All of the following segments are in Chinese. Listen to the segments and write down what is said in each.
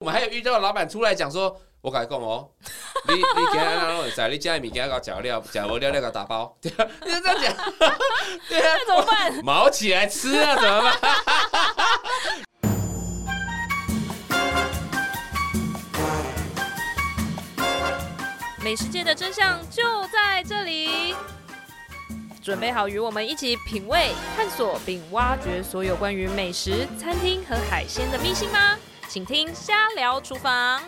我们还有遇到老板出来讲说，我改供哦，你你给他让我在你家里面给他搞假料，假我料料搞打包，对啊，你就这样讲，对啊，那怎么办？毛起来吃啊，怎么办？美食界的真相就在这里，准备好与我们一起品味、探索并挖掘所有关于美食、餐厅和海鲜的秘辛吗？请听《瞎聊厨房》。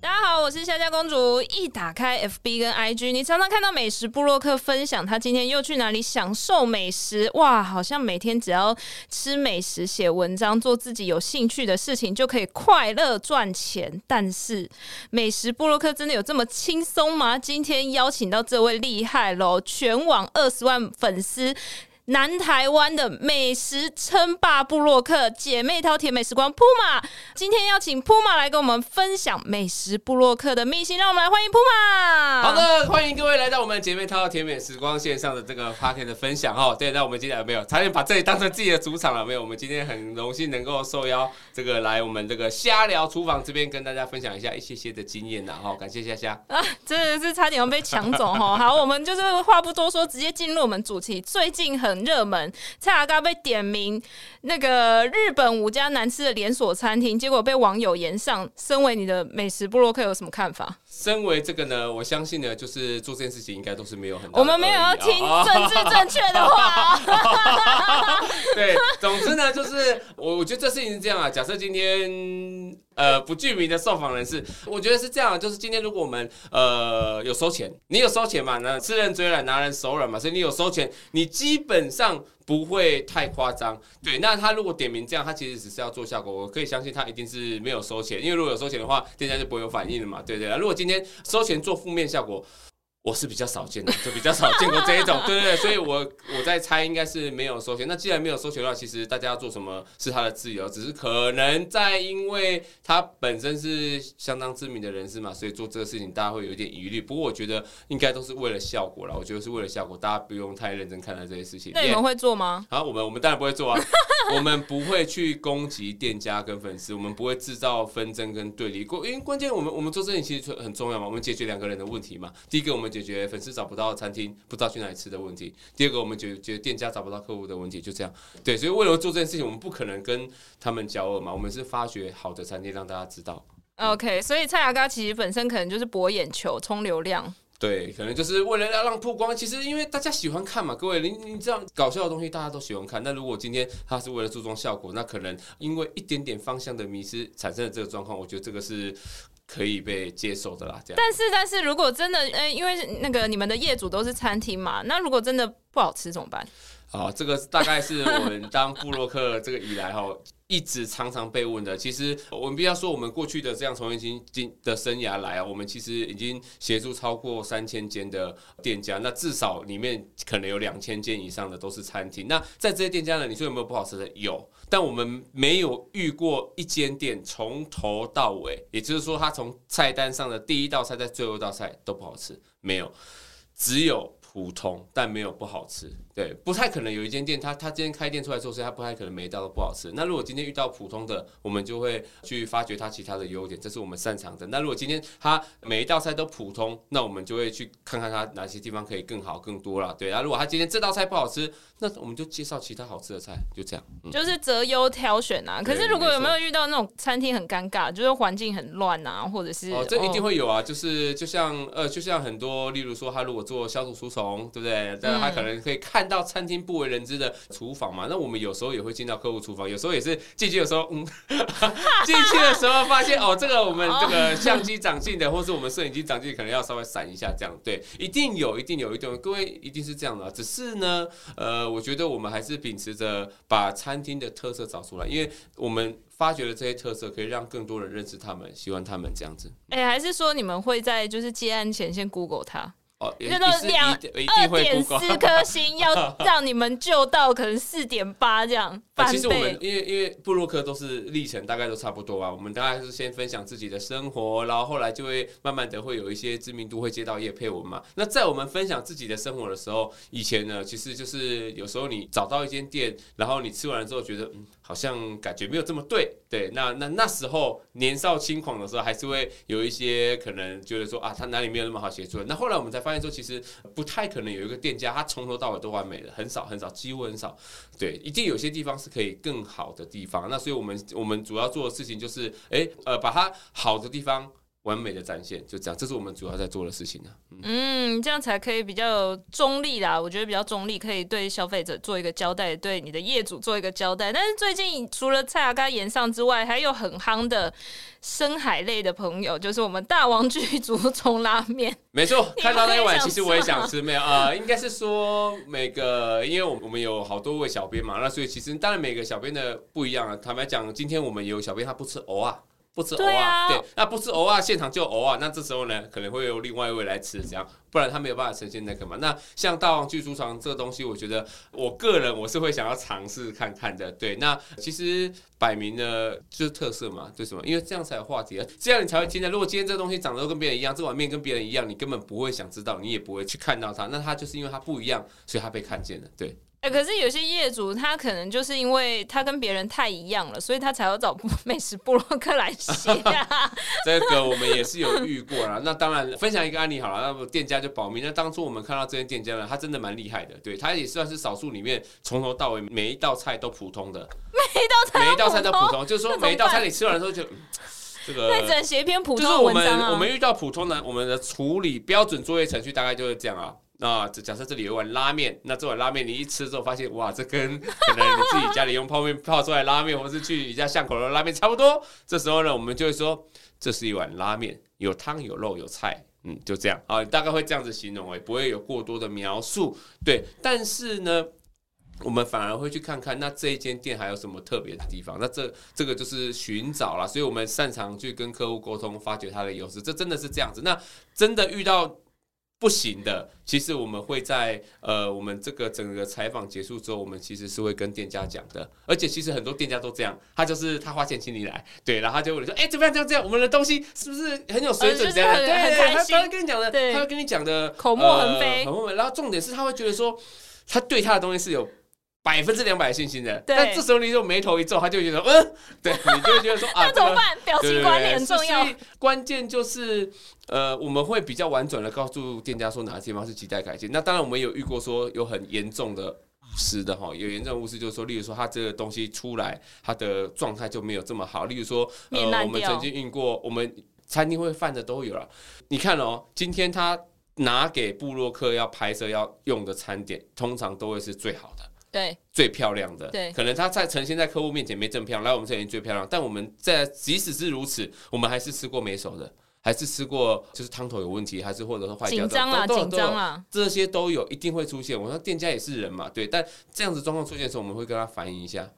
大家好，我是夏夏公主。一打开 FB 跟 IG，你常常看到美食部落客分享他今天又去哪里享受美食。哇，好像每天只要吃美食、写文章、做自己有兴趣的事情，就可以快乐赚钱。但是，美食部落客真的有这么轻松吗？今天邀请到这位厉害喽，全网二十万粉丝。南台湾的美食称霸部落客姐妹淘甜美时光 Puma，今天要请 Puma 来跟我们分享美食部落客的秘辛，让我们来欢迎 Puma。好的，欢迎各位来到我们姐妹淘甜美时光线上的这个 Podcast 的分享哈。对，那我们今天有没有差点把这里当成自己的主场了没有？我们今天很荣幸能够受邀这个来我们这个瞎聊厨房这边跟大家分享一下一些些的经验呐哈。感谢虾虾啊，真的是差点要被抢走哈。好，我们就是话不多说，直接进入我们主题。最近很。热门蔡阿嘎被点名那个日本五家难吃的连锁餐厅，结果被网友言上。身为你的美食布洛克，有什么看法？身为这个呢，我相信呢，就是做这件事情应该都是没有很大。我们没有要听政治正确的话。对，总之呢，就是我我觉得这事情是这样啊。假设今天呃不具名的受访人士，我觉得是这样，就是今天如果我们呃有收钱，你有收钱嘛？那吃人嘴软，拿人手软嘛。所以你有收钱，你基本上不会太夸张。对，那他如果点名这样，他其实只是要做效果。我可以相信他一定是没有收钱，因为如果有收钱的话，店家就不会有反应了嘛。对对，如果今天收钱做负面效果。我是比较少见的，就比较少见过这一种，对对对，所以我我在猜应该是没有收钱。那既然没有收钱的话，其实大家要做什么是他的自由，只是可能在因为他本身是相当知名的人士嘛，所以做这个事情大家会有一点疑虑。不过我觉得应该都是为了效果啦，我觉得是为了效果，大家不用太认真看待这些事情。那你们会做吗？好，我们我们当然不会做啊，我们不会去攻击店家跟粉丝，我们不会制造纷争跟对立。关因为关键我们我们做这件事情其实很重要嘛，我们解决两个人的问题嘛。第一个我们。解决粉丝找不到餐厅，不知道去哪里吃的问题。第二个，我们解决店家找不到客户的问题，就这样。对，所以为了做这件事情，我们不可能跟他们交恶嘛。我们是发掘好的餐厅，让大家知道。OK，所以蔡阿嘎其实本身可能就是博眼球、冲流量。对，可能就是为了要让曝光。其实因为大家喜欢看嘛，各位，你你这样搞笑的东西大家都喜欢看。那如果今天他是为了注重效果，那可能因为一点点方向的迷失产生了这个状况，我觉得这个是。可以被接受的啦，这样。但是，但是如果真的，呃，因为那个你们的业主都是餐厅嘛，那如果真的不好吃怎么办？啊，这个大概是我们当布洛克这个以来哈，一直常常被问的。其实我们必须要说，我们过去的这样从业经经的生涯来啊，我们其实已经协助超过三千间的店家，那至少里面可能有两千间以上的都是餐厅。那在这些店家呢，你说有没有不好吃的？有。但我们没有遇过一间店从头到尾，也就是说，他从菜单上的第一道菜在最后一道菜都不好吃，没有，只有普通，但没有不好吃。对，不太可能有一间店，他他今天开店出来做事，他不太可能每一道都不好吃。那如果今天遇到普通的，我们就会去发掘他其他的优点，这是我们擅长的。那如果今天他每一道菜都普通，那我们就会去看看他哪些地方可以更好、更多了。对，那如果他今天这道菜不好吃，那我们就介绍其他好吃的菜，就这样。嗯、就是择优挑选啊。可是如果有没有遇到那种餐厅很尴尬，就是环境很乱啊，或者是哦，这一定会有啊。就是就像呃，就像很多，例如说他如果做消毒除虫，对不对？但他可能可以看到餐厅不为人知的厨房嘛，那我们有时候也会进到客户厨房，有时候也是进去的时候，嗯，进去的时候发现哦，这个我们这个相机长进的，或是我们摄影机长进，可能要稍微闪一下，这样对，一定有，一定有一定，各位一定是这样的，只是呢，呃，我觉得我们还是秉持着把餐厅的特色找出来，因为我们发掘了这些特色，可以让更多人认识他们，喜欢他们这样子。哎、欸，还是说你们会在就是接案前先 Google 它？哦，那个两二点四颗星，要 让你们救到可能四点八这样翻倍。其实我们因为因为部落客都是历程大概都差不多啊，我们大概是先分享自己的生活，然后后来就会慢慢的会有一些知名度会接到叶佩文嘛。那在我们分享自己的生活的时候，以前呢，其实就是有时候你找到一间店，然后你吃完了之后觉得嗯。好像感觉没有这么对，对，那那那时候年少轻狂的时候，还是会有一些可能觉得说啊，他哪里没有那么好协助。那后来我们才发现说，其实不太可能有一个店家他从头到尾都完美的，很少很少，几乎很少。对，一定有些地方是可以更好的地方。那所以我们我们主要做的事情就是，诶、呃，把它好的地方。完美的展现，就这样，这是我们主要在做的事情呢。嗯，嗯，这样才可以比较中立啦。我觉得比较中立，可以对消费者做一个交代，对你的业主做一个交代。但是最近除了蔡阿嘎炎上之外，还有很夯的深海类的朋友，就是我们大王具足冲拉面。没错，看到那一碗，其实我也想吃。没有啊、呃，应该是说每个，因为我我们有好多位小编嘛，那所以其实当然每个小编的不一样啊。坦白讲，今天我们有小编他不吃藕啊。不吃藕啊，对，那不吃藕啊，现场就藕啊，那这时候呢，可能会有另外一位来吃，这样，不然他没有办法呈现那个嘛。那像大王巨猪肠这个东西，我觉得我个人我是会想要尝试看看的。对，那其实摆明了就是特色嘛，对什么？因为这样才有话题啊，这样你才会听的。如果今天这东西长得都跟别人一样，这碗面跟别人一样，你根本不会想知道，你也不会去看到它。那它就是因为它不一样，所以它被看见了。对。哎、欸，可是有些业主他可能就是因为他跟别人太一样了，所以他才要找 美食部落客来写啊。这个我们也是有遇过啦。那当然，分享一个案例好了，那么店家就保密。那当初我们看到这间店家呢，他真的蛮厉害的，对，他也算是少数里面从头到尾每一道菜都普通的，每一道菜每一道菜都普通，就是说每一道菜你吃完的时候就这个。那只能写一篇普通的文章啊。就是我们我们遇到普通的，我们的处理标准作业程序大概就是这样啊。那这假设这里有一碗拉面，那这碗拉面你一吃之后发现，哇，这跟可能你自己家里用泡面泡出来拉面，或是去你家巷口的拉面差不多。这时候呢，我们就会说，这是一碗拉面，有汤有肉有菜，嗯，就这样啊，大概会这样子形容，也不会有过多的描述。对，但是呢，我们反而会去看看，那这一间店还有什么特别的地方？那这这个就是寻找了，所以我们擅长去跟客户沟通，发掘他的优势，这真的是这样子。那真的遇到。不行的，其实我们会在呃，我们这个整个采访结束之后，我们其实是会跟店家讲的。而且其实很多店家都这样，他就是他花钱请你来，对，然后他就会说，哎、欸，怎么样？这样这样，我们的东西是不是很有水准？这样，对，他他会跟你讲的，他会跟你讲的口沫横飞，口沫横飞。然后重点是他会觉得说，他对他的东西是有。百分之两百信心的，但这时候你就眉头一皱，他就觉得，嗯，对，你就觉得说啊，那怎么办？表情管理很重要。关键就是，呃，我们会比较婉转的告诉店家说哪些地方是亟待改进。那当然，我们有遇过说有很严重的误失的哈，有严重误失就是说，例如说他这个东西出来，他的状态就没有这么好。例如说，呃，我们曾经运过，我们餐厅会犯的都有了。你看哦，今天他拿给布洛克要拍摄要用的餐点，通常都会是最好的。对，最漂亮的，对，可能他在呈现在客户面前没这么漂亮，来我们这里最漂亮。但我们在即使是如此，我们还是吃过没熟的，还是吃过就是汤头有问题，还是或者说坏掉的，紧张了，紧张了，这些都有，一定会出现。我说店家也是人嘛，对，但这样子状况出现的时候，我们会跟他反映一下，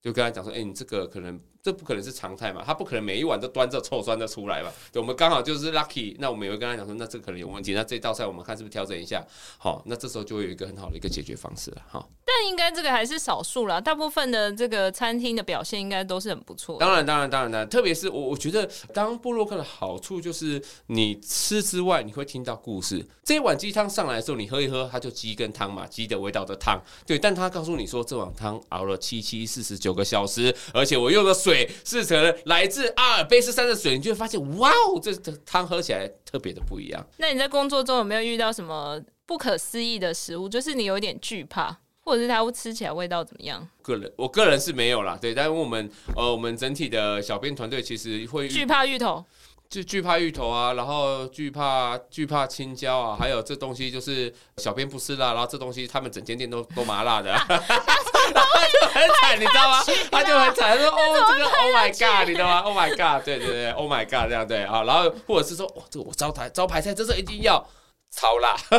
就跟他讲说，哎、欸，你这个可能。这不可能是常态嘛？他不可能每一碗都端着臭酸的出来吧？对，我们刚好就是 lucky，那我们也会跟他讲说，那这可能有问题，那这道菜我们看是不是调整一下？好，那这时候就会有一个很好的一个解决方式了。好，但应该这个还是少数啦，大部分的这个餐厅的表现应该都是很不错。当然，当然，当然的，特别是我，我觉得当布洛克的好处就是你吃之外，你会听到故事。这一碗鸡汤上来的时候，你喝一喝，它就鸡跟汤嘛，鸡的味道的汤。对，但他告诉你说，这碗汤熬了七七四十九个小时，而且我用的水是成。来自阿尔卑斯山的水，你就会发现，哇哦，这这汤喝起来特别的不一样。那你在工作中有没有遇到什么不可思议的食物？就是你有点惧怕，或者是它会吃起来味道怎么样？个人，我个人是没有啦，对。但是我们呃，我们整体的小编团队其实会惧怕芋头。就惧怕芋头啊，然后惧怕惧怕青椒啊，还有这东西就是小编不吃辣，然后这东西他们整间店都都麻辣的，然后就很惨，你知道吗？他就很惨，他说哦这个 Oh my God，你知道吗？Oh my God，对对对，Oh my God 这样对啊，然后或者是说哇这个我招牌招牌菜，这是一定要超辣，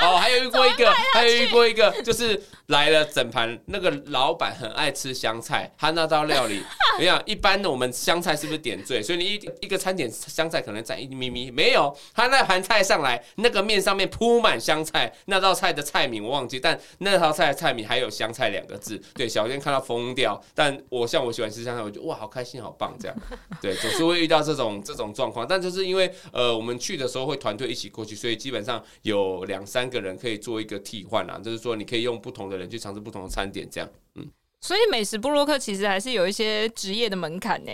哦还有遇过一个，还有遇过一个就是。来了整盘，那个老板很爱吃香菜，他那道料理，你想一般的我们香菜是不是点缀？所以你一一个餐点香菜可能占一咪咪，没有，他那盘菜上来，那个面上面铺满香菜，那道菜的菜名我忘记，但那道菜的菜名还有香菜两个字，对，小天看到疯掉。但我像我喜欢吃香菜，我就哇好开心好棒这样，对，总是会遇到这种这种状况，但就是因为呃我们去的时候会团队一起过去，所以基本上有两三个人可以做一个替换啊，就是说你可以用不同的。人去尝试不同的餐点，这样，嗯，所以美食部落客其实还是有一些职业的门槛呢。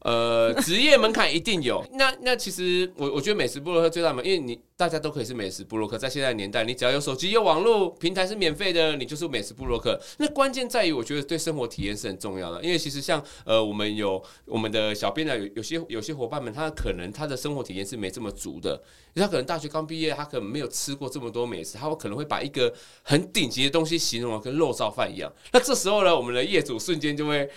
呃，职业门槛一定有。那那其实我我觉得美食部落客最大门，因为你大家都可以是美食部落客，在现在的年代，你只要有手机、有网络平台是免费的，你就是美食部落客。那关键在于，我觉得对生活体验是很重要的。因为其实像呃，我们有我们的小编呢，有有些有些伙伴们，他可能他的生活体验是没这么足的。他可能大学刚毕业，他可能没有吃过这么多美食，他可能会把一个很顶级的东西形容的跟肉燥饭一样。那这时候呢，我们的业主瞬间就会。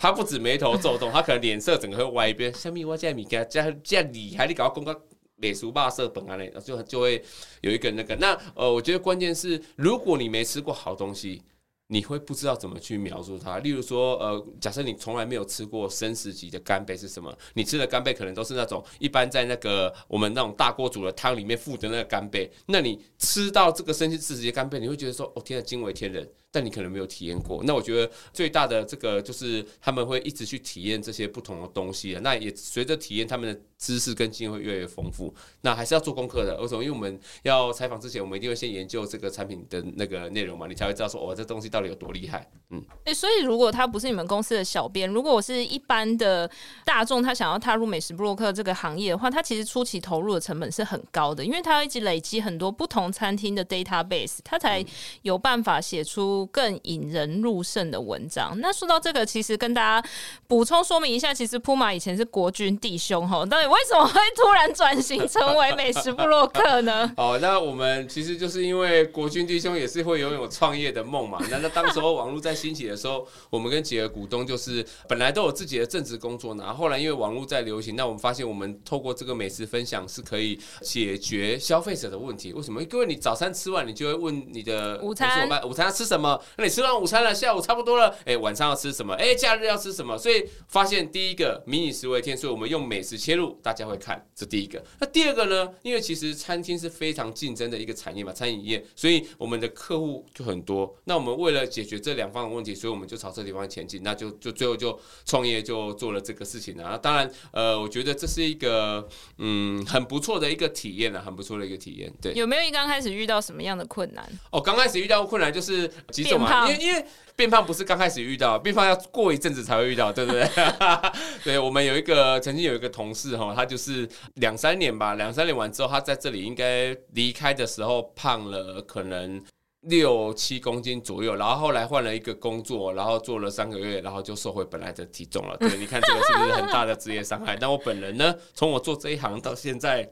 他不止眉头皱动，他可能脸色整个会歪一边。下面我这米给他这样这样厉害，你搞公告美俗霸色本啊嘞，就就会有一个那个。那呃，我觉得关键是，如果你没吃过好东西。你会不知道怎么去描述它。例如说，呃，假设你从来没有吃过生食级的干贝是什么？你吃的干贝可能都是那种一般在那个我们那种大锅煮的汤里面附的那个干贝。那你吃到这个生食级的干贝，你会觉得说，哦，天啊，惊为天人。但你可能没有体验过。那我觉得最大的这个就是他们会一直去体验这些不同的东西。那也随着体验，他们的知识跟经验会越来越丰富。那还是要做功课的。为什么？因为我们要采访之前，我们一定会先研究这个产品的那个内容嘛，你才会知道说，哦，这东西到。底有多厉害？嗯，哎、欸，所以如果他不是你们公司的小编，如果我是一般的大众，他想要踏入美食部落客这个行业的话，他其实初期投入的成本是很高的，因为他要一直累积很多不同餐厅的 database，他才有办法写出更引人入胜的文章。嗯、那说到这个，其实跟大家补充说明一下，其实铺马以前是国军弟兄哈，到底为什么会突然转型成为美食部落客呢？哦，那我们其实就是因为国军弟兄也是会拥有创业的梦嘛，那那。当时候网络在兴起的时候，我们跟几个股东就是本来都有自己的正职工作呢。然后后来因为网络在流行，那我们发现我们透过这个美食分享是可以解决消费者的问题。为什么？因为你早餐吃完，你就会问你的午餐，午餐要吃什么？那你吃完午餐了，下午差不多了，哎，晚上要吃什么？哎，假日要吃什么？所以发现第一个民以食为天，所以我们用美食切入，大家会看，这第一个。那第二个呢？因为其实餐厅是非常竞争的一个产业嘛，餐饮业，所以我们的客户就很多。那我们为了解决这两方的问题，所以我们就朝这地方前进。那就就最后就创业，就做了这个事情了。当然，呃，我觉得这是一个嗯很不错的一个体验了，很不错的一个体验。对，有没有一刚开始遇到什么样的困难？哦，刚开始遇到困难就是几种嘛，因为因为变胖不是刚开始遇到，变胖要过一阵子才会遇到，对不对？对，我们有一个曾经有一个同事哈，他就是两三年吧，两三年完之后，他在这里应该离开的时候胖了，可能。六七公斤左右，然后后来换了一个工作，然后做了三个月，然后就瘦回本来的体重了。对，你看这个是不是很大的职业伤害？但我本人呢，从我做这一行到现在，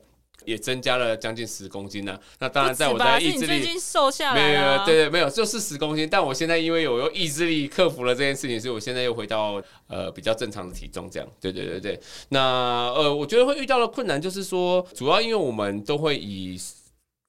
也增加了将近十公斤呢、啊。那当然，在我的意志力，瘦下来没有，没有，对对，没有，就是十公斤。但我现在因为有用意志力克服了这件事情，所以我现在又回到呃比较正常的体重，这样。对对对对。那呃，我觉得会遇到的困难就是说，主要因为我们都会以。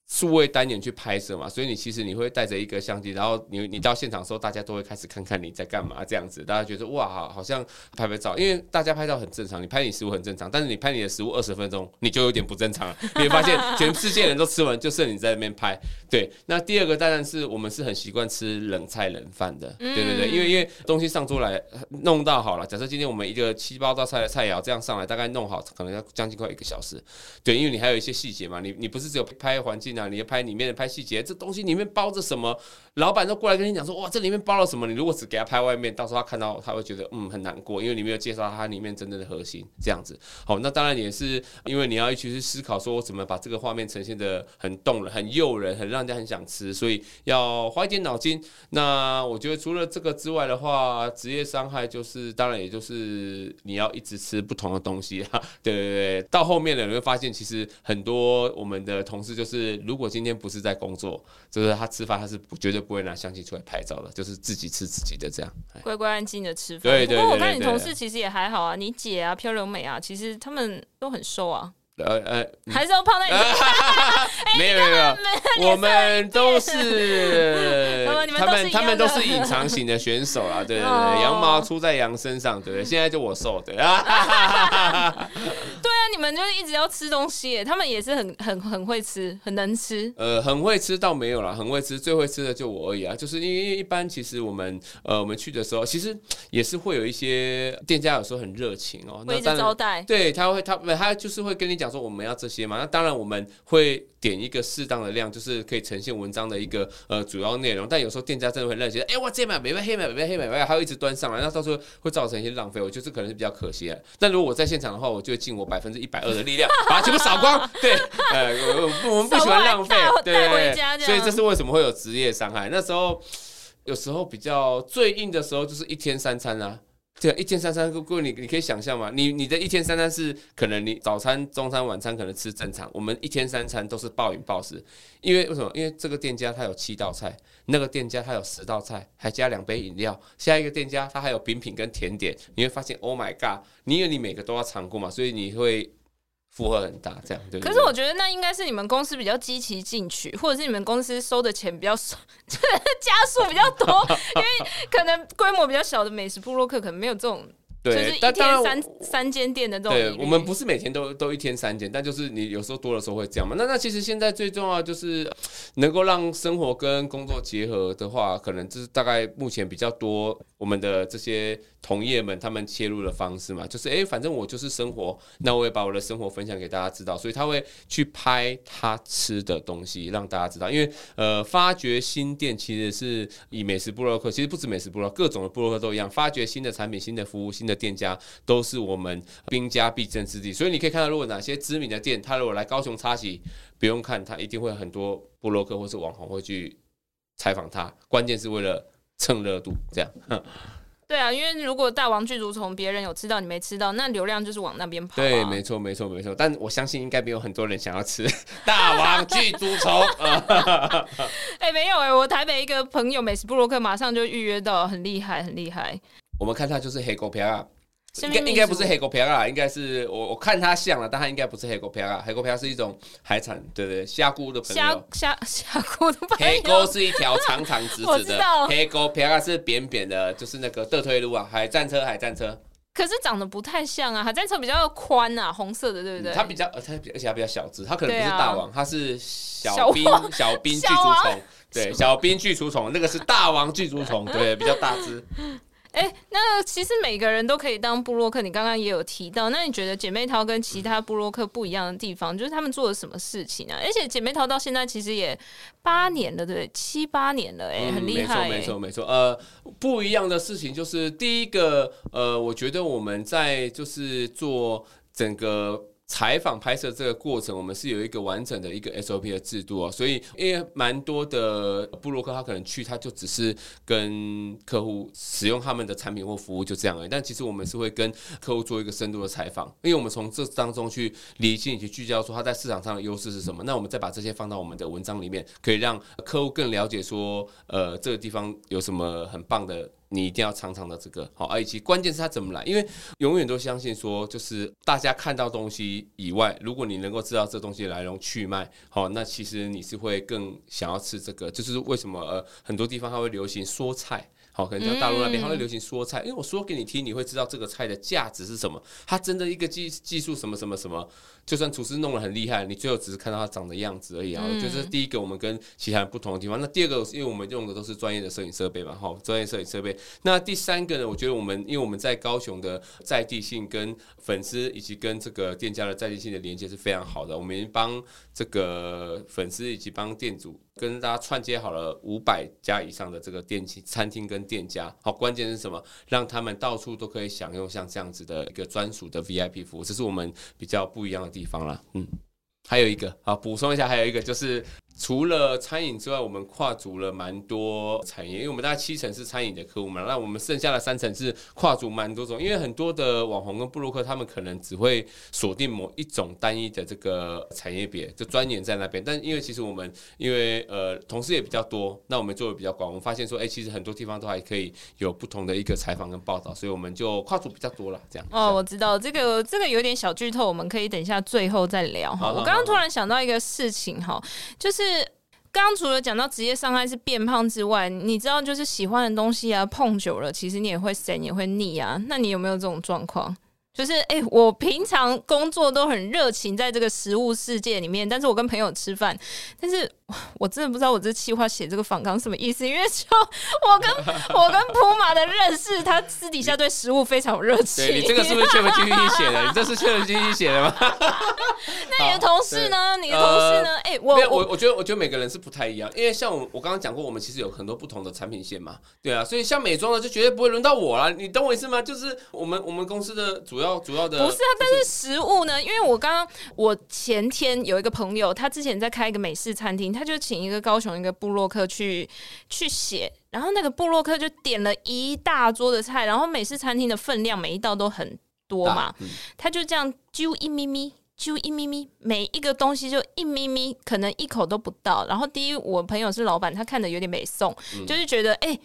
数位单元去拍摄嘛，所以你其实你会带着一个相机，然后你你到现场的时候，大家都会开始看看你在干嘛这样子，大家觉得哇，好，好像拍拍照，因为大家拍照很正常，你拍你食物很正常，但是你拍你的食物二十分钟，你就有点不正常了。你会发现全世界人都吃完，就剩你在那边拍。对，那第二个当然是我们是很习惯吃冷菜冷饭的，对对对，因为因为东西上桌来弄到好了，假设今天我们一个七八道菜的菜肴这样上来，大概弄好可能要将近快一个小时。对，因为你还有一些细节嘛，你你不是只有拍环境。那你要拍里面的拍细节，这东西里面包着什么？老板都过来跟你讲说，哇，这里面包了什么？你如果只给他拍外面，到时候他看到他会觉得嗯很难过，因为你没有介绍他里面真正的核心这样子。好，那当然也是因为你要一起去思考说，我怎么把这个画面呈现得很动人、很诱人、很让人家很想吃，所以要花一点脑筋。那我觉得除了这个之外的话，职业伤害就是当然也就是你要一直吃不同的东西 哈。对对对，到后面的你会发现，其实很多我们的同事就是。如果今天不是在工作，就是他吃饭，他是绝对不会拿相机出来拍照的，就是自己吃自己的这样，乖乖安静的吃饭。对对对，对。不过我看你同事其实也还好啊，你姐啊、漂流美啊，其实他们都很瘦啊。呃呃，还是要胖在你身没有没有，我 们都是他们他们都是隐藏型的选手啊，对对对，羊毛出在羊身上，对不对？现在就我瘦，对啊。对啊，你你们就是一直要吃东西耶，他们也是很很很会吃，很能吃。呃，很会吃倒没有啦，很会吃，最会吃的就我而已啊。就是因为一般其实我们呃我们去的时候，其实也是会有一些店家有时候很热情哦，会一直招待。对，他会他他就是会跟你讲说我们要这些嘛。那当然我们会点一个适当的量，就是可以呈现文章的一个呃主要内容。但有时候店家真的会热情，哎，我这买没买黑买没黑买，还要一直端上来，那到时候会造成一些浪费。我觉得这可能是比较可惜的。但如果我在现场的话，我就会尽我百分之一百二的力量 把它全部扫光。对，呃，我们不喜欢浪费，对，所以这是为什么会有职业伤害。那时候有时候比较最硬的时候，就是一天三餐啊。对，一天三餐，各位你你可以想象吗？你你的一天三餐是可能你早餐、中餐、晚餐可能吃正常，我们一天三餐都是暴饮暴食，因为为什么？因为这个店家他有七道菜，那个店家他有十道菜，还加两杯饮料，下一个店家他还有饼品跟甜点，你会发现，Oh my god！你以为你每个都要尝过嘛，所以你会。负荷很大，这样对，对。可是我觉得那应该是你们公司比较积极进取，或者是你们公司收的钱比较少，加速比较多，因为可能规模比较小的美食部落客可能没有这种。就是一天三三间店的这种，对，我们不是每天都都一天三间，但就是你有时候多的时候会这样嘛。那那其实现在最重要就是能够让生活跟工作结合的话，可能就是大概目前比较多我们的这些同业们他们切入的方式嘛。就是哎，反正我就是生活，那我也把我的生活分享给大家知道，所以他会去拍他吃的东西让大家知道。因为呃，发掘新店其实是以美食部落客，其实不止美食部落，各种的部落客都一样，发掘新的产品、新的服务、新的。店家都是我们兵家必争之地，所以你可以看到，如果哪些知名的店，他如果来高雄插旗，不用看，他一定会很多部落客或是网红会去采访他，关键是为了蹭热度，这样。对啊，因为如果大王巨足虫别人有吃到，你没吃到，那流量就是往那边跑啊。对，没错，没错，没错。但我相信应该没有很多人想要吃 大王巨足虫。哎，没有哎，我台北一个朋友美食布洛克马上就预约到，很厉害，很厉害。我们看他就是黑狗片啊，应该应该不是黑狗皮啊，应该是我我看它像了，但它应该不是黑狗皮啊。黑狗皮是一种海产，对对，虾菇的朋友。虾虾虾菇的朋友。黑沟是一条长长直直的，黑狗皮啊是扁扁的，就是那个德推路啊，海战车海战车。可是长得不太像啊，海战车比较宽啊，红色的，对不对？它比较呃，它而且它比较小只，它可能不是大王，它是小兵小兵巨足虫，对，小兵巨足虫，那个是大王巨足虫，对，比较大只。哎、欸，那其实每个人都可以当布洛克。你刚刚也有提到，那你觉得姐妹淘跟其他布洛克不一样的地方，就是他们做了什么事情啊？而且姐妹淘到现在其实也八年了，对？七八年了，哎，很厉害。没错，没错，没错。呃，不一样的事情就是第一个，呃，我觉得我们在就是做整个。采访拍摄这个过程，我们是有一个完整的一个 SOP 的制度啊，所以因为蛮多的部落客，他可能去他就只是跟客户使用他们的产品或服务就这样而已。但其实我们是会跟客户做一个深度的采访，因为我们从这当中去理清以及聚焦说他在市场上的优势是什么。那我们再把这些放到我们的文章里面，可以让客户更了解说，呃，这个地方有什么很棒的。你一定要尝尝的这个好，而且关键是它怎么来，因为永远都相信说，就是大家看到东西以外，如果你能够知道这东西来龙去脉，好，那其实你是会更想要吃这个。就是为什么呃很多地方它会流行说菜，好，可能像大陆那边它会流行说菜，因为我说给你听，你会知道这个菜的价值是什么，它真的一个技技术什么什么什么。就算厨师弄得很厉害，你最后只是看到它长的样子而已啊！我觉得这是第一个我们跟其他人不同的地方。那第二个，因为我们用的都是专业的摄影设备嘛，哈，专业摄影设备。那第三个呢？我觉得我们因为我们在高雄的在地性跟粉丝以及跟这个店家的在地性的连接是非常好的。我们帮这个粉丝以及帮店主跟大家串接好了五百家以上的这个店餐厅跟店家。好，关键是什么？让他们到处都可以享用像这样子的一个专属的 VIP 服务，这是我们比较不一样的地方了，嗯，还有一个好补充一下，还有一个就是。除了餐饮之外，我们跨足了蛮多产业，因为我们大概七成是餐饮的客户嘛，那我们剩下的三成是跨足蛮多种。因为很多的网红跟布鲁克，他们可能只会锁定某一种单一的这个产业别，就钻研在那边。但因为其实我们因为呃同事也比较多，那我们做的比较广，我们发现说，哎、欸，其实很多地方都还可以有不同的一个采访跟报道，所以我们就跨足比较多了。这样哦，我知道这个这个有点小剧透，我们可以等一下最后再聊哈。我刚刚突然想到一个事情哈，就是。刚刚除了讲到职业伤害是变胖之外，你知道就是喜欢的东西啊，碰久了，其实你也会咸，也会腻啊。那你有没有这种状况？就是 哎、我平常工作都很热情，在这个食物世界里面，但是我跟朋友吃饭，但是我真的不知道我这气话写这个访纲什么意思，因为就我跟我跟普马的认识，他私底下对食物非常有热情。对，你这个是不是 ChatGPT 写的？你这是 ChatGPT 写的吗？那你的同事呢？你的同事呢？哎、呃欸，我我我觉得我觉得每个人是不太一样，因为像我我刚刚讲过，我们其实有很多不同的产品线嘛，对啊，所以像美妆的就绝对不会轮到我了，你懂我意思吗？就是我们我们公司的主要主要的不是啊，但是食物呢？因为我刚刚我前天有一个朋友，他之前在开一个美式餐厅，他就请一个高雄一个布洛克去去写，然后那个布洛克就点了一大桌的菜，然后美式餐厅的分量每一道都很多嘛，嗯、他就这样揪一咪咪，揪一咪咪，每一个东西就一咪咪，可能一口都不到。然后第一，我朋友是老板，他看的有点美送，嗯、就是觉得哎。欸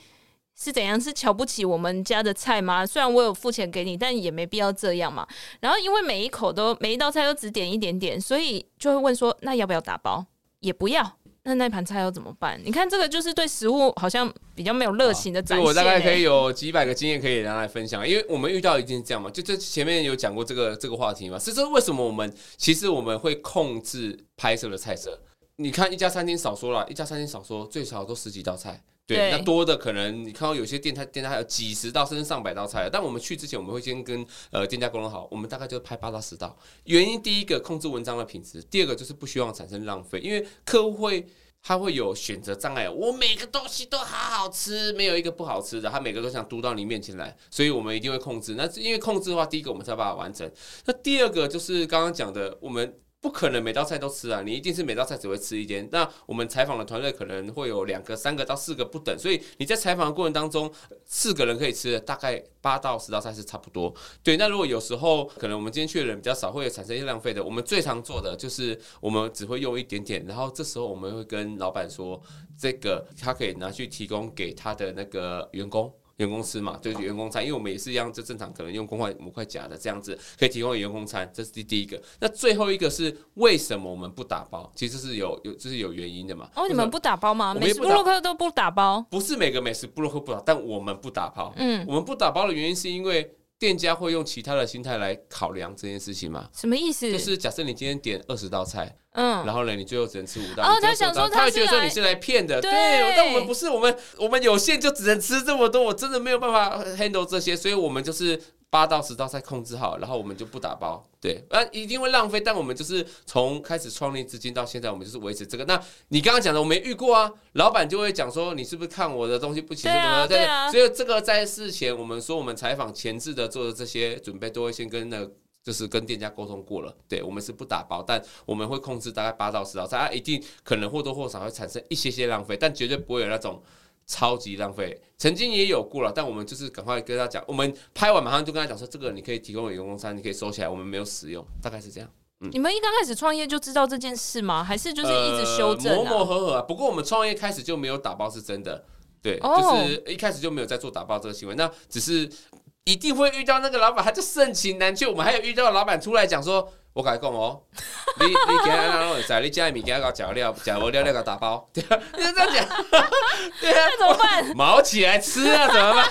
是怎样？是瞧不起我们家的菜吗？虽然我有付钱给你，但也没必要这样嘛。然后因为每一口都每一道菜都只点一点点，所以就会问说：那要不要打包？也不要。那那盘菜要怎么办？你看这个就是对食物好像比较没有热情的展现、欸。我大概可以有几百个经验可以拿来分享，因为我们遇到一定是这样嘛。就这前面有讲过这个这个话题嘛。是这为什么我们其实我们会控制拍摄的菜色？你看一家餐厅少说了，一家餐厅少说最少都十几道菜。对，那多的可能你看到有些店，它店家还有几十道甚至上百道菜。但我们去之前，我们会先跟呃店家沟通好，我们大概就拍八到十道。原因第一个控制文章的品质，第二个就是不希望产生浪费，因为客户会他会有选择障碍。我每个东西都好好吃，没有一个不好吃的，他每个都想嘟到你面前来，所以我们一定会控制。那因为控制的话，第一个我们才把它完成。那第二个就是刚刚讲的，我们。不可能每道菜都吃啊！你一定是每道菜只会吃一点。那我们采访的团队可能会有两个、三个到四个不等，所以你在采访的过程当中，四个人可以吃的大概八到十道菜是差不多。对，那如果有时候可能我们今天去的人比较少，会产生一些浪费的。我们最常做的就是我们只会用一点点，然后这时候我们会跟老板说，这个他可以拿去提供给他的那个员工。员工吃嘛，就是员工餐，因为我们也是一样，就正常可能用公筷母筷夹的这样子，可以提供员工餐，这是第第一个。那最后一个是为什么我们不打包？其实是有有这是有原因的嘛。哦，你们不打包吗？美食部落客都不打包？不是每个美食部落客不打，但我们不打包。嗯，我们不打包的原因是因为。店家会用其他的心态来考量这件事情吗？什么意思？就是假设你今天点二十道菜，嗯，然后呢，你最后只能吃五道。哦，他想说他，他会觉得说你是来骗的，对。对，但我们不是，我们我们有限就只能吃这么多，我真的没有办法 handle 这些，所以我们就是。八到十道菜控制好，然后我们就不打包，对，那，一定会浪费。但我们就是从开始创立至今到现在，我们就是维持这个。那你刚刚讲的我没遇过啊，老板就会讲说，你是不是看我的东西不清楚？对啊，对啊。所以这个在事前，我们说我们采访前置的做的这些准备，都会先跟那个，就是跟店家沟通过了。对，我们是不打包，但我们会控制大概八到十道菜，它一定可能或多或少会产生一些些浪费，但绝对不会有那种。超级浪费，曾经也有过了，但我们就是赶快跟他讲，我们拍完马上就跟他讲说，这个你可以提供给员工餐，你可以收起来，我们没有使用，大概是这样。嗯，你们一刚开始创业就知道这件事吗？还是就是一直修正、啊呃、磨磨合合啊？不过我们创业开始就没有打包是真的，对，哦、就是一开始就没有在做打包这个行为，那只是一定会遇到那个老板，他就盛情难却。我们还有遇到老板出来讲说。我跟你讲哦，你你今天哪弄会使？你家的物件搞假料，假物料料给打包，对啊，你就这样讲，对啊，那怎么办？毛起来吃啊，怎么办？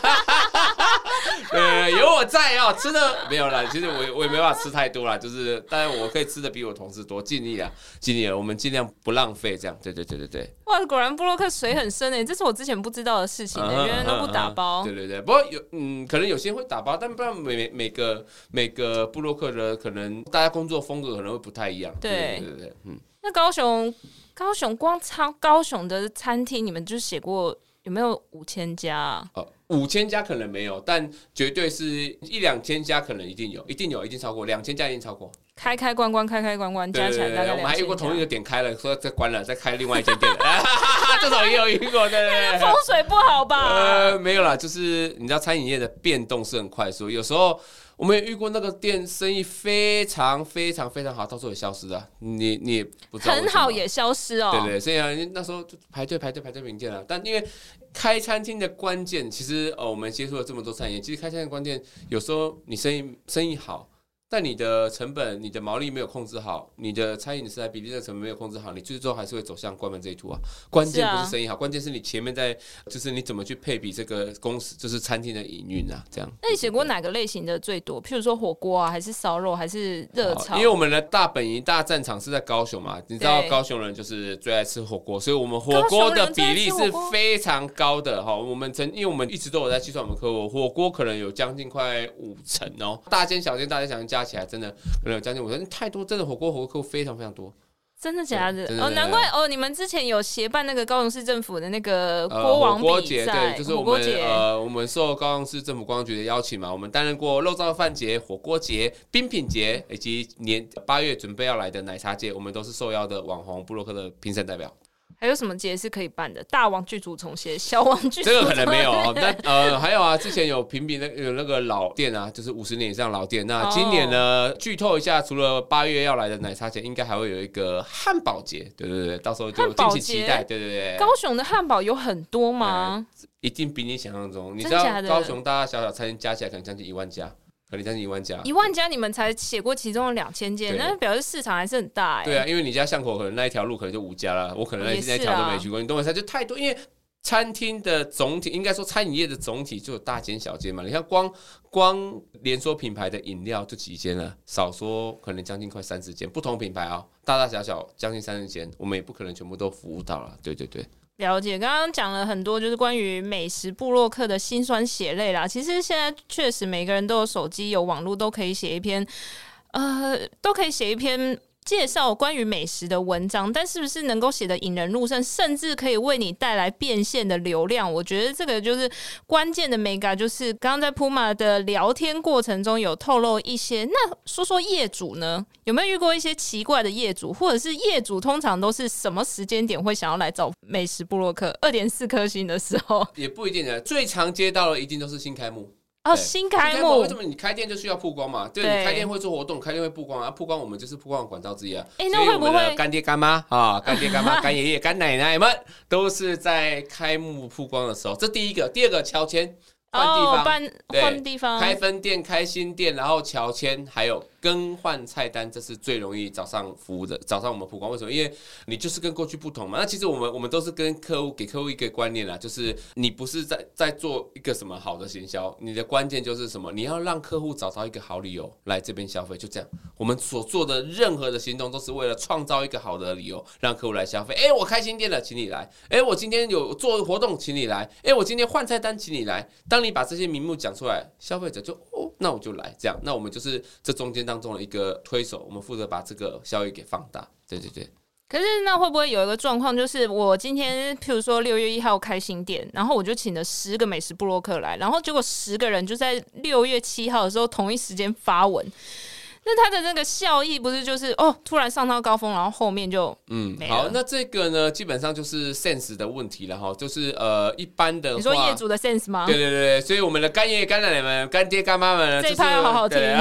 对，有我在哦，吃的没有了。其实我我也没办法吃太多了，就是当然我可以吃的比我同事多，尽力啊，尽力了。我们尽量不浪费，这样，对对对对对。哇，果然布洛克水很深诶，这是我之前不知道的事情，原来都不打包。对对对，不过有嗯，可能有些人会打包，但不知道每每个每个布洛克的可能大家工作风格可能会不太一样。对对对对，嗯。那高雄高雄光超高雄的餐厅，你们就写过有没有五千家啊？哦五千家可能没有，但绝对是一两千家，可能一定有，一定有，一定超过两千家，一定超过。开开关关，开开关关，加起来。我们还遇过同一个点开了，说再关了，再开另外一间店。这种也有遇过，对对对。风水不好吧？呃，没有啦，就是你知道餐饮业的变动是很快速，有时候。我们也遇过那个店生意非常非常非常好，到时候也消失了。你你也不知道很好也消失哦。对对，所以啊，那时候就排队排队排队名店了。但因为开餐厅的关键，其实哦，我们接触了这么多餐饮，其实开餐厅的关键，有时候你生意生意好，但你的成本、你的毛利没有控制好，你的餐饮的食材比例的成本没有控制好，你最终还是会走向关门这一途啊。关键不是生意好，关键是你前面在就是你怎么去配比这个公司，就是餐厅的营运啊，这样。那你写过哪个类型的最多？譬如说火锅啊，还是烧肉，还是热炒？因为我们的大本营、大战场是在高雄嘛，你知道高雄人就是最爱吃火锅，所以我们火锅的比例是非常高的哈。我们曾因为我们一直都有在计算我们客户火锅可能有将近快五成哦，大间小间大间小间加。加起来真的可能有将近五成，太多，真的火锅火锅客户非常非常多，真的假的？哦，难怪哦，你们之前有协办那个高雄市政府的那个锅王比赛，对，就是我们呃，我们受高雄市政府观光局的邀请嘛，我们担任过肉燥饭节、火锅节、冰品节，以及年八月准备要来的奶茶节，我们都是受邀的网红布洛克的评审代表。还有什么节是可以办的？大王剧组重写，小王剧组这个可能没有哦。那呃，还有啊，之前有评比那有那个老店啊，就是五十年以上老店。那今年呢，剧透一下，除了八月要来的奶茶节，应该还会有一个汉堡节。对对对，到时候就敬请期待。对对对，高雄的汉堡有很多吗？一定比你想象中。你知道高雄大大小小餐厅加起来可能将近一万家。可能将近一万家，一万家你们才写过其中的两千间，那表示市场还是很大哎。对啊，因为你家巷口可能那一条路可能就五家了，我可能那那条都没去过。你懂我意思？就太多，因为餐厅的总体，应该说餐饮业的总体就有大间小间嘛。你看光光连锁品牌的饮料就几间了，少说可能将近快三十间，不同品牌啊、喔，大大小小将近三十间，我们也不可能全部都服务到了。对对对。了解，刚刚讲了很多，就是关于美食部落客的辛酸血泪啦。其实现在确实每个人都有手机、有网络，都可以写一篇，呃，都可以写一篇。介绍关于美食的文章，但是不是能够写得引人入胜，甚至可以为你带来变现的流量？我觉得这个就是关键的 mega。就是刚刚在 Puma 的聊天过程中有透露一些。那说说业主呢，有没有遇过一些奇怪的业主，或者是业主通常都是什么时间点会想要来找美食部落客？二点四颗星的时候也不一定的，最常接到的一定都是新开幕。哦，新开幕，为什么你开店就需要曝光嘛？对，对你开店会做活动，开店会曝光啊，曝光我们就是曝光的管道之一啊。哎、欸，那会不会干爹干妈啊，干爹干妈、干爷爷、干奶奶们都是在开幕曝光的时候？这第一个，第二个乔迁换地方，换、哦、地方，开分店、开新店，然后乔迁，还有。更换菜单，这是最容易早上服务的。早上我们曝光，为什么？因为你就是跟过去不同嘛。那其实我们我们都是跟客户给客户一个观念啦，就是你不是在在做一个什么好的行销，你的关键就是什么？你要让客户找到一个好理由来这边消费，就这样。我们所做的任何的行动都是为了创造一个好的理由，让客户来消费。诶，我开新店了，请你来。诶，我今天有做活动，请你来。诶，我今天换菜单，请你来。当你把这些名目讲出来，消费者就哦，那我就来。这样，那我们就是这中间当中的一个推手，我们负责把这个效益给放大。对对对。可是那会不会有一个状况，就是我今天譬如说六月一号开新店，然后我就请了十个美食布洛克来，然后结果十个人就在六月七号的时候同一时间发文。那它的那个效益不是就是哦，突然上到高峰，然后后面就嗯，好，那这个呢，基本上就是 sense 的问题了哈，就是呃，一般的你说业主的 sense 吗？对对对，所以我们的干爷爷、干奶奶们、干爹、干妈们，这一趴要好好听。对，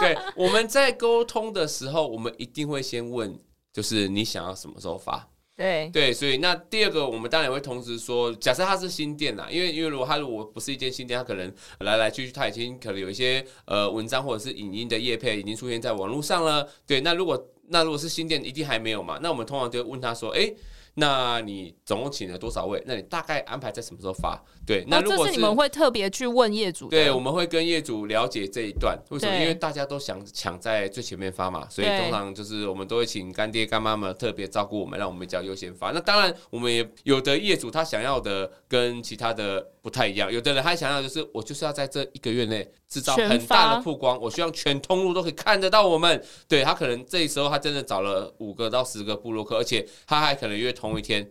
对，我们在沟通的时候，我们一定会先问，就是你想要什么时候发？对对，所以那第二个，我们当然也会同时说，假设它是新店呐，因为因为如果它如果不是一间新店，它可能来来去去，它已经可能有一些呃文章或者是影音的业配已经出现在网络上了。对，那如果那如果是新店，一定还没有嘛？那我们通常就问他说，哎。那你总共请了多少位？那你大概安排在什么时候发？对，那如果是、你们会特别去问业主？对，我们会跟业主了解这一段为什么？因为大家都想抢在最前面发嘛，所以通常就是我们都会请干爹干妈们特别照顾我们，让我们比较优先发。那当然，我们也有的业主他想要的跟其他的不太一样，有的人他想要就是我就是要在这一个月内制造很大的曝光，我希望全通路都可以看得到我们。对，他可能这时候他真的找了五个到十个部落客，而且他还可能约同一天。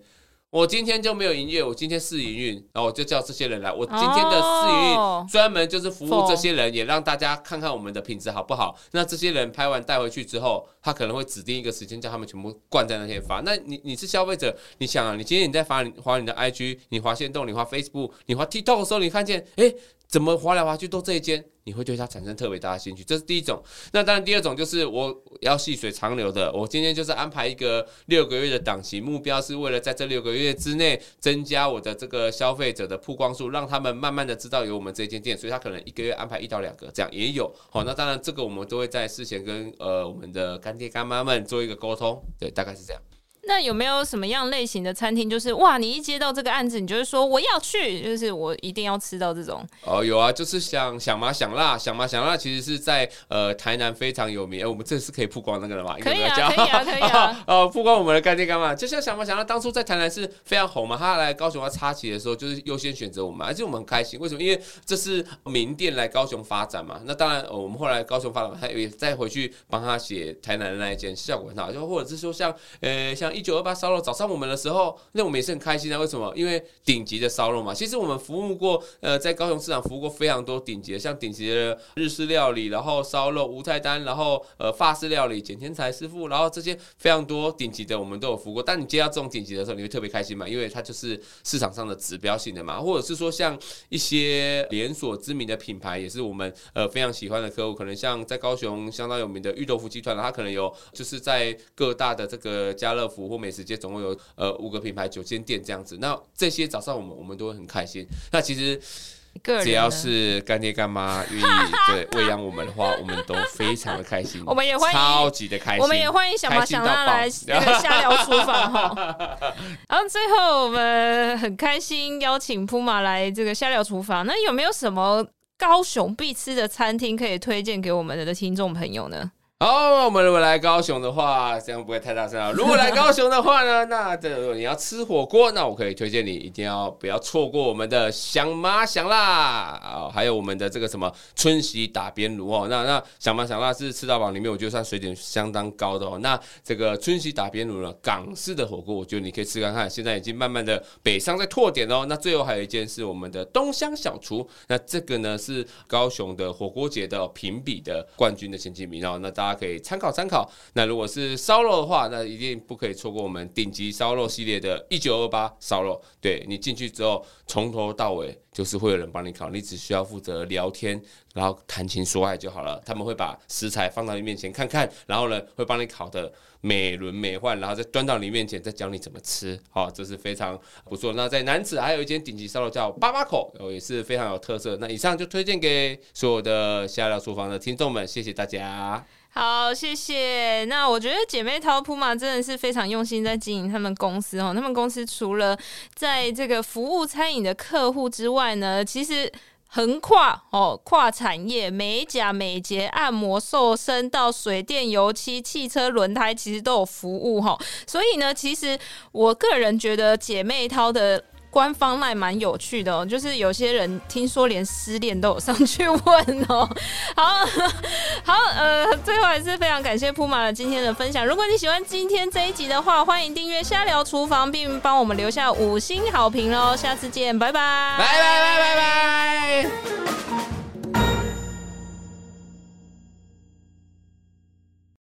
我今天就没有营业，我今天试营运，然后我就叫这些人来。我今天的试营运专门就是服务这些人，也让大家看看我们的品质好不好。那这些人拍完带回去之后，他可能会指定一个时间叫他们全部灌在那些发。那你你是消费者，你想啊，你今天你在发你发你的 IG，你发线动，你发 Facebook，你发 TikTok 的时候，你看见诶。怎么划来划去都这一间，你会对它产生特别大的兴趣。这是第一种。那当然，第二种就是我要细水长流的。我今天就是安排一个六个月的档期，目标是为了在这六个月之内增加我的这个消费者的曝光数，让他们慢慢的知道有我们这间店。所以他可能一个月安排一到两个，这样也有。好，那当然这个我们都会在事前跟呃我们的干爹干妈们做一个沟通。对，大概是这样。那有没有什么样类型的餐厅，就是哇，你一接到这个案子，你就会说我要去，就是我一定要吃到这种？哦，有啊，就是像想嘛想辣，想嘛想辣，其实是在呃台南非常有名。欸、我们这次可以曝光那个了吗？可以啊，可以啊，可以啊。哦，曝光我们的概念干嘛，就像想嘛想辣，当初在台南是非常红嘛。他来高雄要插旗的时候，就是优先选择我们，而且我们很开心。为什么？因为这是名店来高雄发展嘛。那当然，我们后来高雄发展，他也再回去帮他写台南的那一间，效果很好。就或者是说像呃像一九二八烧肉早。上我们的时候，那我们也是很开心啊。为什么？因为顶级的烧肉嘛。其实我们服务过，呃，在高雄市场服务过非常多顶级的，像顶级的日式料理，然后烧肉、无菜单，然后呃法式料理，简天才师傅，然后这些非常多顶级的，我们都有服务过。但你接到这种顶级的时候，你会特别开心嘛？因为它就是市场上的指标性的嘛。或者是说，像一些连锁知名的品牌，也是我们呃非常喜欢的客户，可能像在高雄相当有名的裕豆腐集团，它可能有就是在各大的这个家乐福或美食街总共有。呃，五个品牌九间店这样子，那这些早上我们我们都会很开心。那其实只要是干爹干妈愿意 对喂养我们的话，我们都非常的开心。我们也欢迎超级的开心，我们也欢迎小马想辣来那个瞎聊厨房哈。然后最后我们很开心邀请铺马来这个瞎聊厨房。那有没有什么高雄必吃的餐厅可以推荐给我们的听众朋友呢？好，我们如果来高雄的话，这样不会太大声啊。如果来高雄的话呢，那这你要吃火锅，那我可以推荐你一定要不要错过我们的想吗想辣啊，还有我们的这个什么春喜打边炉哦。那那想吗想辣是吃到饱里面，我觉得算水准相当高的哦。那这个春喜打边炉呢，港式的火锅，我觉得你可以吃看看。现在已经慢慢的北上在拓点哦。那最后还有一件是我们的东乡小厨，那这个呢是高雄的火锅节的评比的冠军的前几名哦。那大。大家可以参考参考。那如果是烧肉的话，那一定不可以错过我们顶级烧肉系列的一九二八烧肉。对，你进去之后，从头到尾就是会有人帮你烤，你只需要负责聊天，然后谈情说爱就好了。他们会把食材放到你面前看看，然后呢会帮你烤得美轮美奂，然后再端到你面前，再教你怎么吃。好，这是非常不错。那在南子还有一间顶级烧肉叫八八口，也是非常有特色。那以上就推荐给所有的下料厨房的听众们，谢谢大家。好，谢谢。那我觉得姐妹淘铺嘛真的是非常用心在经营他们公司哦。他们公司除了在这个服务餐饮的客户之外呢，其实横跨哦跨产业，美甲、美睫、按摩、瘦身到水电、油漆、汽车轮胎，其实都有服务哈。所以呢，其实我个人觉得姐妹淘的。官方还蛮有趣的哦，就是有些人听说连失恋都有上去问哦。好 好，呃，最后还是非常感谢铺马的今天的分享。如果你喜欢今天这一集的话，欢迎订阅瞎聊厨房，并帮我们留下五星好评哦。下次见，拜拜，拜拜拜拜拜。